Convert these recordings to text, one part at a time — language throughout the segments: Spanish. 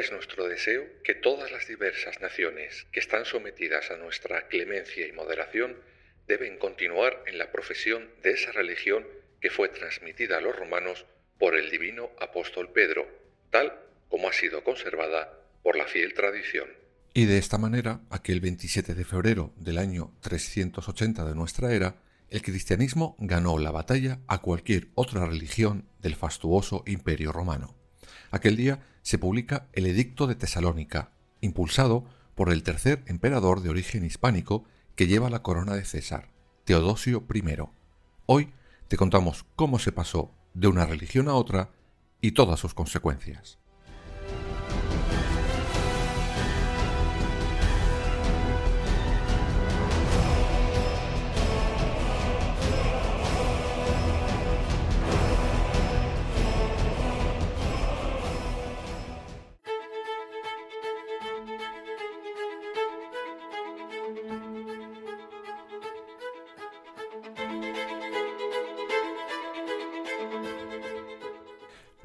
Es nuestro deseo que todas las diversas naciones que están sometidas a nuestra clemencia y moderación deben continuar en la profesión de esa religión que fue transmitida a los romanos por el divino apóstol Pedro, tal como ha sido conservada por la fiel tradición. Y de esta manera, aquel 27 de febrero del año 380 de nuestra era, el cristianismo ganó la batalla a cualquier otra religión del fastuoso imperio romano. Aquel día se publica el Edicto de Tesalónica, impulsado por el tercer emperador de origen hispánico que lleva la corona de César, Teodosio I. Hoy te contamos cómo se pasó de una religión a otra y todas sus consecuencias.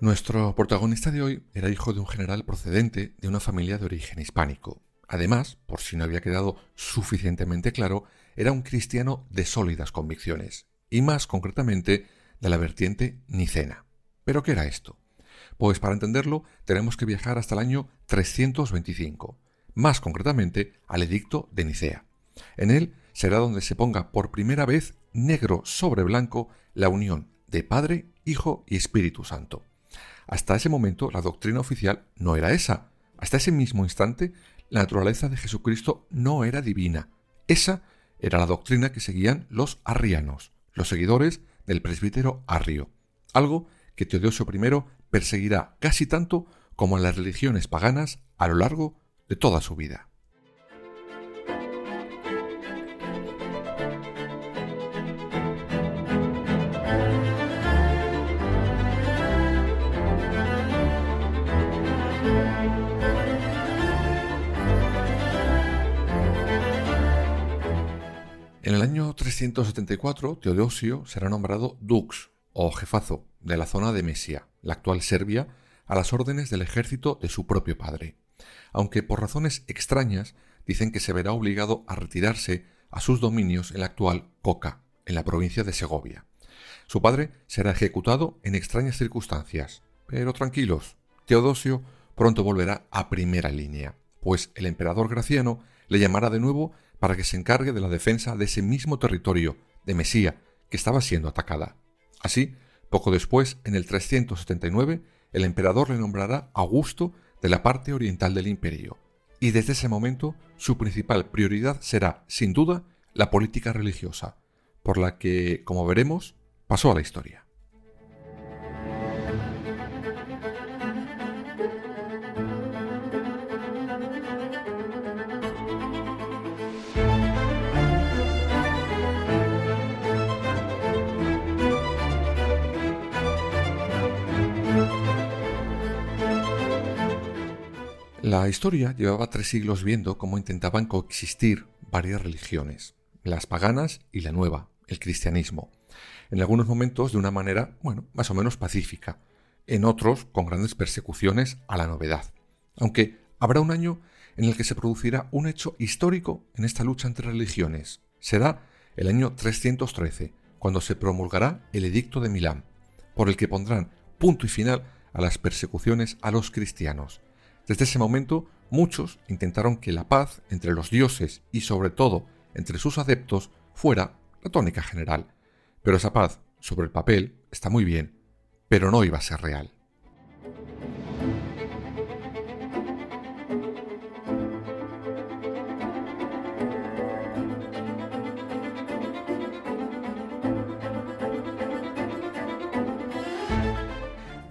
Nuestro protagonista de hoy era hijo de un general procedente de una familia de origen hispánico. Además, por si no había quedado suficientemente claro, era un cristiano de sólidas convicciones, y más concretamente de la vertiente nicena. ¿Pero qué era esto? Pues para entenderlo tenemos que viajar hasta el año 325, más concretamente al edicto de Nicea. En él será donde se ponga por primera vez negro sobre blanco la unión de Padre, Hijo y Espíritu Santo. Hasta ese momento la doctrina oficial no era esa. Hasta ese mismo instante la naturaleza de Jesucristo no era divina. Esa era la doctrina que seguían los arrianos, los seguidores del presbítero Arrio, algo que Teodosio I perseguirá casi tanto como las religiones paganas a lo largo de toda su vida. Año 374, Teodosio será nombrado dux o jefazo de la zona de Mesia, la actual Serbia, a las órdenes del ejército de su propio padre, aunque por razones extrañas dicen que se verá obligado a retirarse a sus dominios en la actual Coca, en la provincia de Segovia. Su padre será ejecutado en extrañas circunstancias, pero tranquilos, Teodosio pronto volverá a primera línea, pues el emperador Graciano le llamará de nuevo para que se encargue de la defensa de ese mismo territorio de Mesía que estaba siendo atacada. Así, poco después, en el 379, el emperador le nombrará Augusto de la parte oriental del imperio, y desde ese momento su principal prioridad será, sin duda, la política religiosa, por la que, como veremos, pasó a la historia. La historia llevaba tres siglos viendo cómo intentaban coexistir varias religiones, las paganas y la nueva, el cristianismo, en algunos momentos de una manera, bueno, más o menos pacífica, en otros con grandes persecuciones a la novedad. Aunque habrá un año en el que se producirá un hecho histórico en esta lucha entre religiones. Será el año 313, cuando se promulgará el Edicto de Milán, por el que pondrán punto y final a las persecuciones a los cristianos, desde ese momento, muchos intentaron que la paz entre los dioses y sobre todo entre sus adeptos fuera la tónica general. Pero esa paz, sobre el papel, está muy bien, pero no iba a ser real.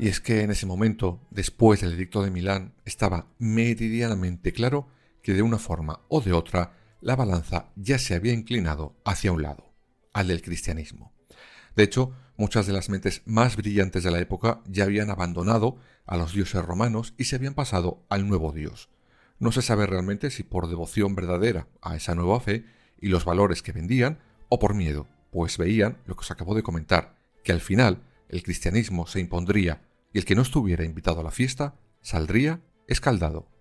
Y es que en ese momento, después del edicto de Milán, estaba meridianamente claro que de una forma o de otra la balanza ya se había inclinado hacia un lado, al del cristianismo. De hecho, muchas de las mentes más brillantes de la época ya habían abandonado a los dioses romanos y se habían pasado al nuevo dios. No se sabe realmente si por devoción verdadera a esa nueva fe y los valores que vendían, o por miedo, pues veían lo que os acabo de comentar, que al final el cristianismo se impondría y el que no estuviera invitado a la fiesta saldría escaldado.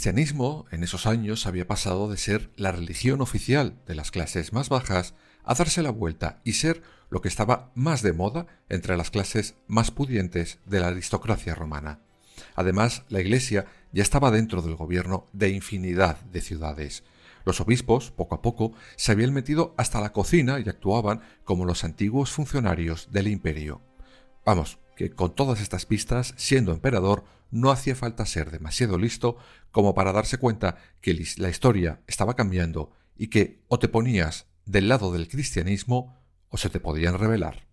Cristianismo en esos años había pasado de ser la religión oficial de las clases más bajas a darse la vuelta y ser lo que estaba más de moda entre las clases más pudientes de la aristocracia romana. Además, la Iglesia ya estaba dentro del gobierno de infinidad de ciudades. Los obispos, poco a poco, se habían metido hasta la cocina y actuaban como los antiguos funcionarios del imperio. Vamos, que con todas estas pistas, siendo emperador, no hacía falta ser demasiado listo como para darse cuenta que la historia estaba cambiando y que o te ponías del lado del cristianismo o se te podían revelar.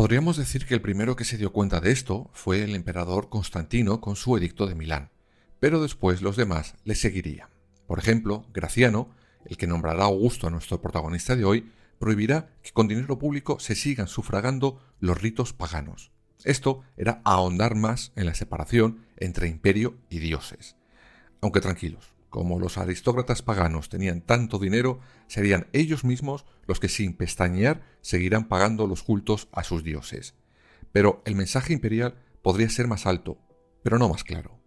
Podríamos decir que el primero que se dio cuenta de esto fue el emperador Constantino con su edicto de Milán, pero después los demás le seguirían. Por ejemplo, Graciano, el que nombrará Augusto a nuestro protagonista de hoy, prohibirá que con dinero público se sigan sufragando los ritos paganos. Esto era ahondar más en la separación entre imperio y dioses. Aunque tranquilos, como los aristócratas paganos tenían tanto dinero, serían ellos mismos los que sin pestañear seguirán pagando los cultos a sus dioses. Pero el mensaje imperial podría ser más alto, pero no más claro.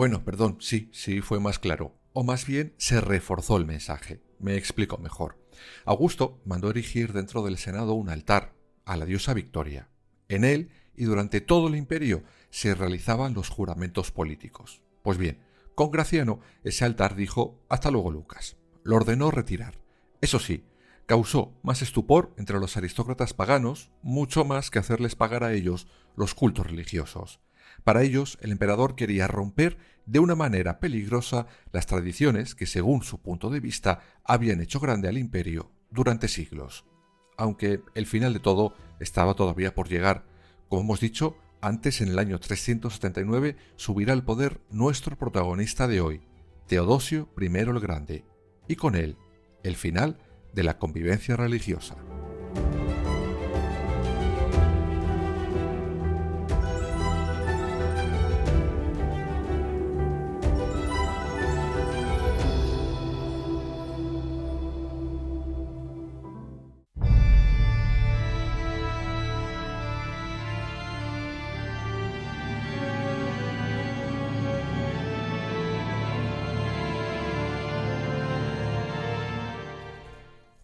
Bueno, perdón, sí, sí fue más claro. O más bien se reforzó el mensaje. Me explico mejor. Augusto mandó erigir dentro del Senado un altar a la diosa Victoria. En él y durante todo el imperio se realizaban los juramentos políticos. Pues bien, con Graciano ese altar dijo hasta luego Lucas. Lo ordenó retirar. Eso sí, causó más estupor entre los aristócratas paganos, mucho más que hacerles pagar a ellos los cultos religiosos. Para ellos, el emperador quería romper de una manera peligrosa las tradiciones que, según su punto de vista, habían hecho grande al imperio durante siglos. Aunque el final de todo estaba todavía por llegar. Como hemos dicho, antes en el año 379 subirá al poder nuestro protagonista de hoy, Teodosio I el Grande, y con él el final de la convivencia religiosa.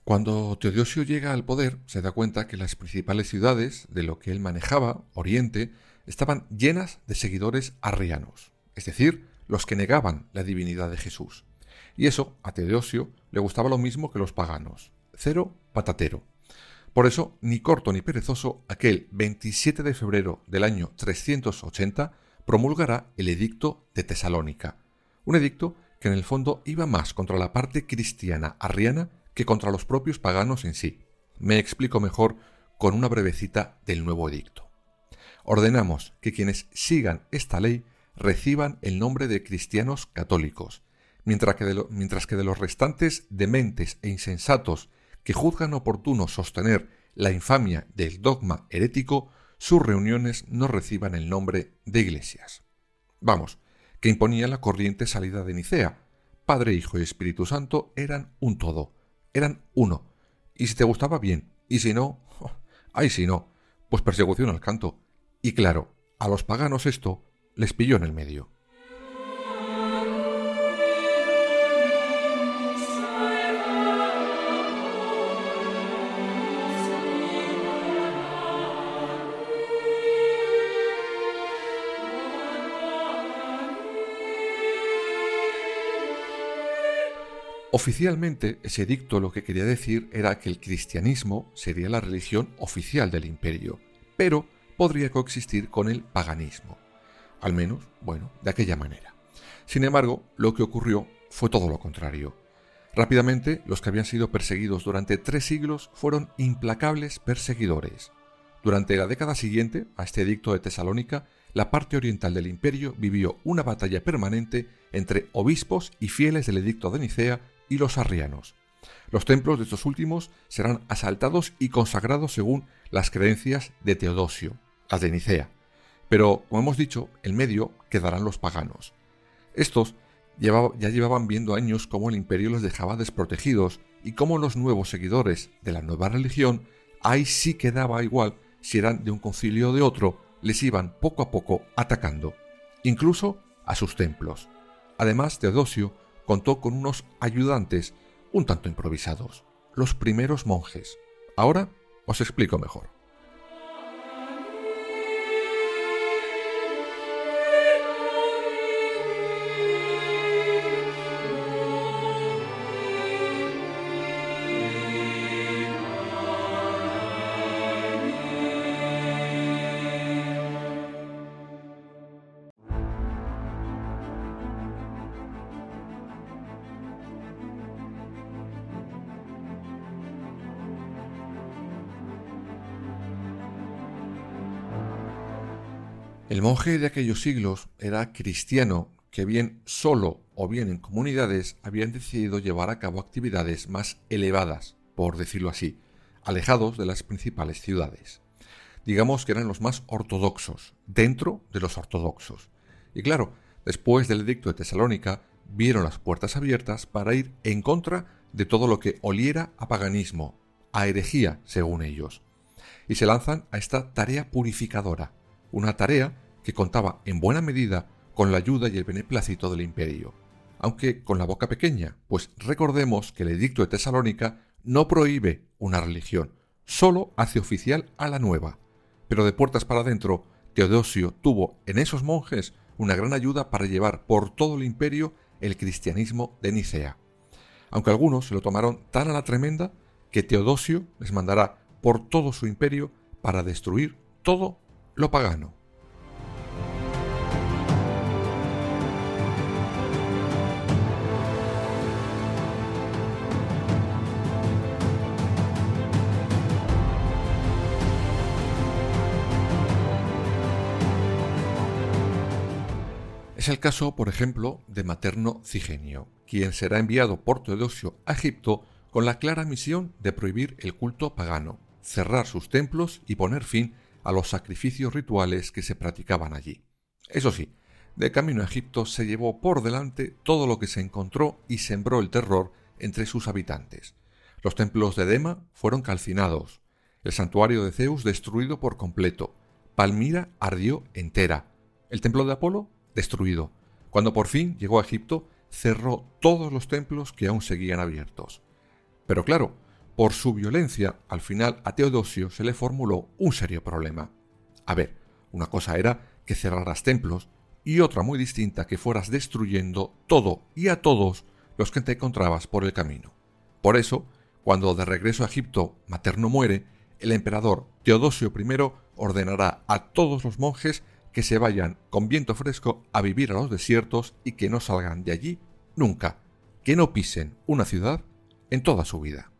Cuando Teodosio llega al poder, se da cuenta que las principales ciudades de lo que él manejaba, Oriente, estaban llenas de seguidores arrianos, es decir, los que negaban la divinidad de Jesús. Y eso a Teodosio le gustaba lo mismo que los paganos, cero patatero. Por eso, ni corto ni perezoso, aquel 27 de febrero del año 380 promulgará el Edicto de Tesalónica, un edicto que en el fondo iba más contra la parte cristiana arriana que contra los propios paganos en sí. Me explico mejor con una brevecita del nuevo edicto. Ordenamos que quienes sigan esta ley reciban el nombre de cristianos católicos, mientras que de, mientras que de los restantes dementes e insensatos que juzgan oportuno sostener la infamia del dogma herético, sus reuniones no reciban el nombre de iglesias. Vamos, que imponía la corriente salida de Nicea. Padre, Hijo y Espíritu Santo eran un todo, eran uno. Y si te gustaba bien, y si no, ay si no, pues persecución al canto. Y claro, a los paganos esto les pilló en el medio. Oficialmente, ese dicto lo que quería decir era que el cristianismo sería la religión oficial del imperio, pero podría coexistir con el paganismo. Al menos, bueno, de aquella manera. Sin embargo, lo que ocurrió fue todo lo contrario. Rápidamente, los que habían sido perseguidos durante tres siglos fueron implacables perseguidores. Durante la década siguiente a este edicto de Tesalónica, la parte oriental del imperio vivió una batalla permanente entre obispos y fieles del edicto de Nicea y los arrianos. Los templos de estos últimos serán asaltados y consagrados según las creencias de Teodosio, las de Nicea. Pero, como hemos dicho, en medio quedarán los paganos. Estos ya llevaban viendo años cómo el imperio los dejaba desprotegidos y cómo los nuevos seguidores de la nueva religión, ahí sí quedaba igual si eran de un concilio o de otro, les iban poco a poco atacando, incluso a sus templos. Además, Teodosio contó con unos ayudantes un tanto improvisados, los primeros monjes. Ahora os explico mejor. El monje de aquellos siglos era cristiano que bien solo o bien en comunidades habían decidido llevar a cabo actividades más elevadas, por decirlo así, alejados de las principales ciudades. Digamos que eran los más ortodoxos, dentro de los ortodoxos. Y claro, después del edicto de Tesalónica, vieron las puertas abiertas para ir en contra de todo lo que oliera a paganismo, a herejía, según ellos. Y se lanzan a esta tarea purificadora, una tarea que contaba en buena medida con la ayuda y el beneplácito del imperio, aunque con la boca pequeña, pues recordemos que el edicto de Tesalónica no prohíbe una religión, solo hace oficial a la nueva. Pero de puertas para adentro, Teodosio tuvo en esos monjes una gran ayuda para llevar por todo el imperio el cristianismo de Nicea. Aunque algunos se lo tomaron tan a la tremenda que Teodosio les mandará por todo su imperio para destruir todo lo pagano. Es el caso, por ejemplo, de Materno Cigenio, quien será enviado por Teodosio a Egipto con la clara misión de prohibir el culto pagano, cerrar sus templos y poner fin a los sacrificios rituales que se practicaban allí. Eso sí, de camino a Egipto se llevó por delante todo lo que se encontró y sembró el terror entre sus habitantes. Los templos de Dema fueron calcinados, el santuario de Zeus destruido por completo, Palmira ardió entera, el templo de Apolo destruido. Cuando por fin llegó a Egipto, cerró todos los templos que aún seguían abiertos. Pero claro, por su violencia, al final a Teodosio se le formuló un serio problema. A ver, una cosa era que cerraras templos y otra muy distinta que fueras destruyendo todo y a todos los que te encontrabas por el camino. Por eso, cuando de regreso a Egipto Materno muere, el emperador Teodosio I ordenará a todos los monjes que se vayan con viento fresco a vivir a los desiertos y que no salgan de allí nunca, que no pisen una ciudad en toda su vida.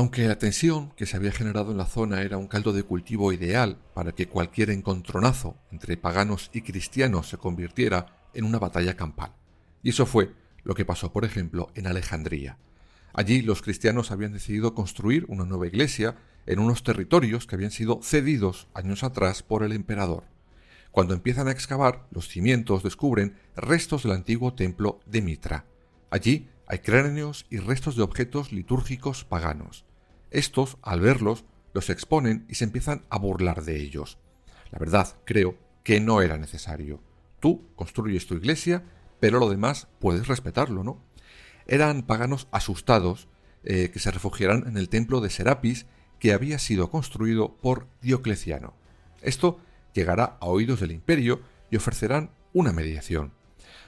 Aunque la tensión que se había generado en la zona era un caldo de cultivo ideal para que cualquier encontronazo entre paganos y cristianos se convirtiera en una batalla campal. Y eso fue lo que pasó, por ejemplo, en Alejandría. Allí los cristianos habían decidido construir una nueva iglesia en unos territorios que habían sido cedidos años atrás por el emperador. Cuando empiezan a excavar, los cimientos descubren restos del antiguo templo de Mitra. Allí hay cráneos y restos de objetos litúrgicos paganos. Estos, al verlos, los exponen y se empiezan a burlar de ellos. La verdad, creo que no era necesario. Tú construyes tu iglesia, pero lo demás puedes respetarlo, ¿no? Eran paganos asustados eh, que se refugiarán en el templo de Serapis que había sido construido por Diocleciano. Esto llegará a oídos del imperio y ofrecerán una mediación.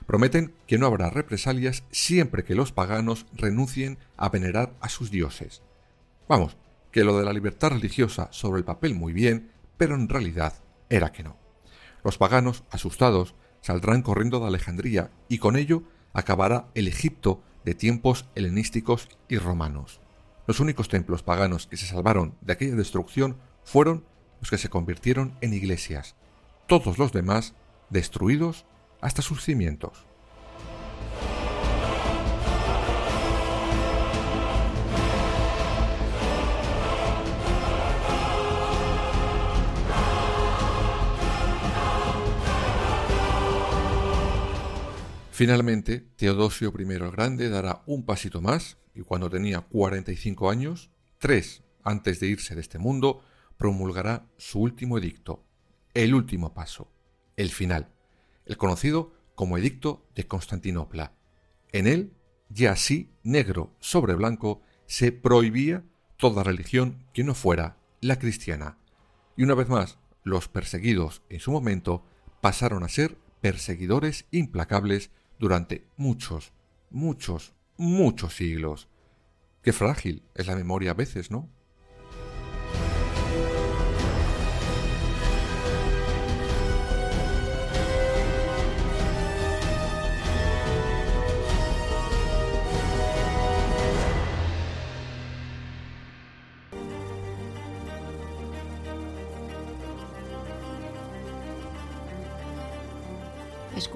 Prometen que no habrá represalias siempre que los paganos renuncien a venerar a sus dioses. Vamos, que lo de la libertad religiosa sobre el papel muy bien, pero en realidad era que no. Los paganos, asustados, saldrán corriendo de Alejandría y con ello acabará el Egipto de tiempos helenísticos y romanos. Los únicos templos paganos que se salvaron de aquella destrucción fueron los que se convirtieron en iglesias, todos los demás destruidos hasta sus cimientos. Finalmente, Teodosio I el Grande dará un pasito más y cuando tenía 45 años, tres antes de irse de este mundo, promulgará su último edicto, el último paso, el final, el conocido como Edicto de Constantinopla. En él, ya así, negro sobre blanco, se prohibía toda religión que no fuera la cristiana. Y una vez más, los perseguidos en su momento pasaron a ser perseguidores implacables durante muchos, muchos, muchos siglos. Qué frágil es la memoria a veces, ¿no?